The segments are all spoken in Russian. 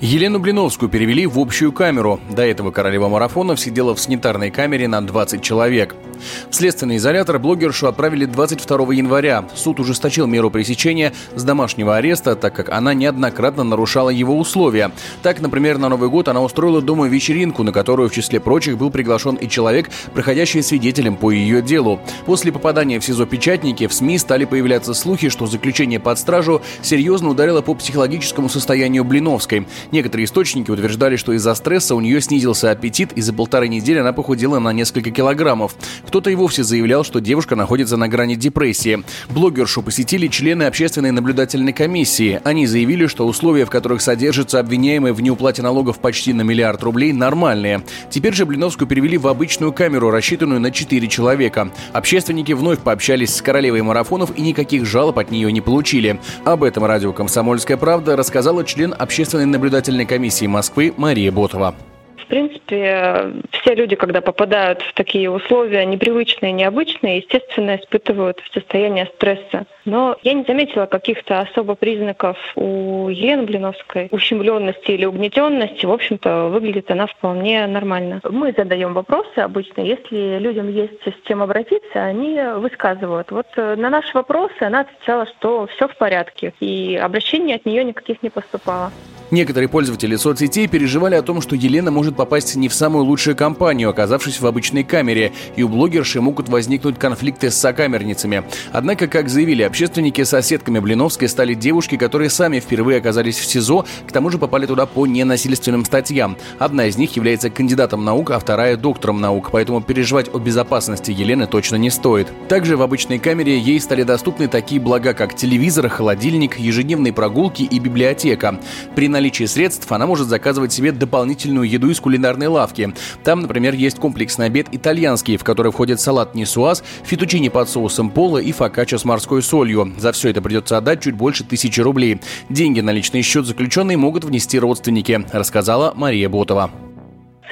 Елену Блиновскую перевели в общую камеру. До этого королева марафонов сидела в санитарной камере на 20 человек. В следственный изолятор блогершу отправили 22 января. Суд ужесточил меру пресечения с домашнего ареста, так как она неоднократно нарушала его условия. Так, например, на Новый год она устроила дома вечеринку, на которую в числе прочих был приглашен и человек, проходящий свидетелем по ее делу. После попадания в СИЗО печатники в СМИ стали появляться слухи, что заключение под стражу серьезно ударило по психологическому состоянию Блиновской. Некоторые источники утверждали, что из-за стресса у нее снизился аппетит, и за полторы недели она похудела на несколько килограммов. Кто-то и вовсе заявлял, что девушка находится на грани депрессии. Блогершу посетили члены общественной наблюдательной комиссии. Они заявили, что условия, в которых содержится обвиняемый в неуплате налогов почти на миллиард рублей, нормальные. Теперь же Блиновскую перевели в обычную камеру, рассчитанную на 4 человека. Общественники вновь пообщались с королевой марафонов и никаких жалоб от нее не получили. Об этом радио «Комсомольская правда» рассказала член общественной наблюдательной комиссии Москвы Мария Ботова. В принципе, все люди, когда попадают в такие условия непривычные, необычные, естественно, испытывают состояние стресса. Но я не заметила каких-то особо признаков у Елены Блиновской, ущемленности или угнетенности. В общем-то, выглядит она вполне нормально. Мы задаем вопросы обычно. Если людям есть с чем обратиться, они высказывают. Вот э, на наши вопросы она отвечала, что все в порядке. И обращений от нее никаких не поступало. Некоторые пользователи соцсетей переживали о том, что Елена может попасть не в самую лучшую компанию, оказавшись в обычной камере, и у блогерши могут возникнуть конфликты с сокамерницами. Однако, как заявили общественники, соседками Блиновской стали девушки, которые сами впервые оказались в СИЗО, к тому же попали туда по ненасильственным статьям. Одна из них является кандидатом наук, а вторая – доктором наук, поэтому переживать о безопасности Елены точно не стоит. Также в обычной камере ей стали доступны такие блага, как телевизор, холодильник, ежедневные прогулки и библиотека. При наличии средств она может заказывать себе дополнительную еду из кулинарной лавки. Там, например, есть комплексный обед итальянский, в который входит салат нисуаз, фетучини под соусом пола и фокаччо с морской солью. За все это придется отдать чуть больше тысячи рублей. Деньги на личный счет заключенные могут внести родственники, рассказала Мария Ботова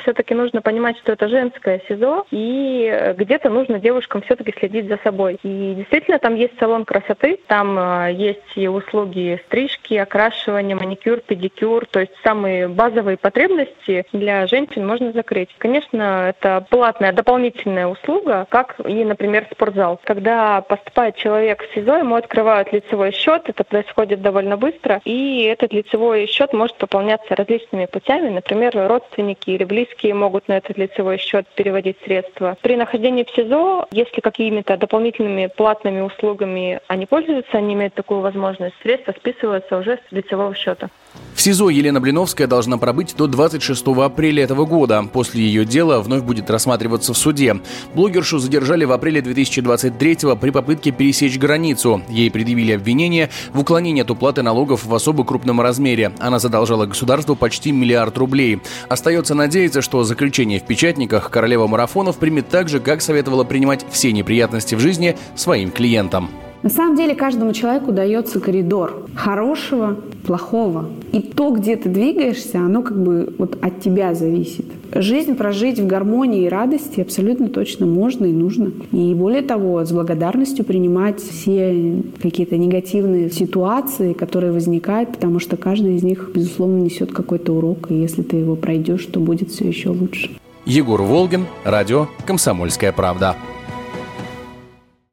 все-таки нужно понимать, что это женское СИЗО, и где-то нужно девушкам все-таки следить за собой. И действительно, там есть салон красоты, там э, есть и услуги стрижки, окрашивания, маникюр, педикюр, то есть самые базовые потребности для женщин можно закрыть. Конечно, это платная дополнительная услуга, как и, например, спортзал. Когда поступает человек в СИЗО, ему открывают лицевой счет, это происходит довольно быстро, и этот лицевой счет может пополняться различными путями, например, родственники или близкие близкие могут на этот лицевой счет переводить средства. При нахождении в СИЗО, если какими-то дополнительными платными услугами они пользуются, они имеют такую возможность, средства списываются уже с лицевого счета. В СИЗО Елена Блиновская должна пробыть до 26 апреля этого года. После ее дела вновь будет рассматриваться в суде. Блогершу задержали в апреле 2023 при попытке пересечь границу. Ей предъявили обвинение в уклонении от уплаты налогов в особо крупном размере. Она задолжала государству почти миллиард рублей. Остается надеяться, что заключение в печатниках королева марафонов примет так же, как советовала принимать все неприятности в жизни своим клиентам. На самом деле каждому человеку дается коридор хорошего, плохого. И то, где ты двигаешься, оно как бы вот от тебя зависит. Жизнь прожить в гармонии и радости абсолютно точно можно и нужно. И более того, с благодарностью принимать все какие-то негативные ситуации, которые возникают, потому что каждый из них, безусловно, несет какой-то урок. И если ты его пройдешь, то будет все еще лучше. Егор Волгин, радио «Комсомольская правда».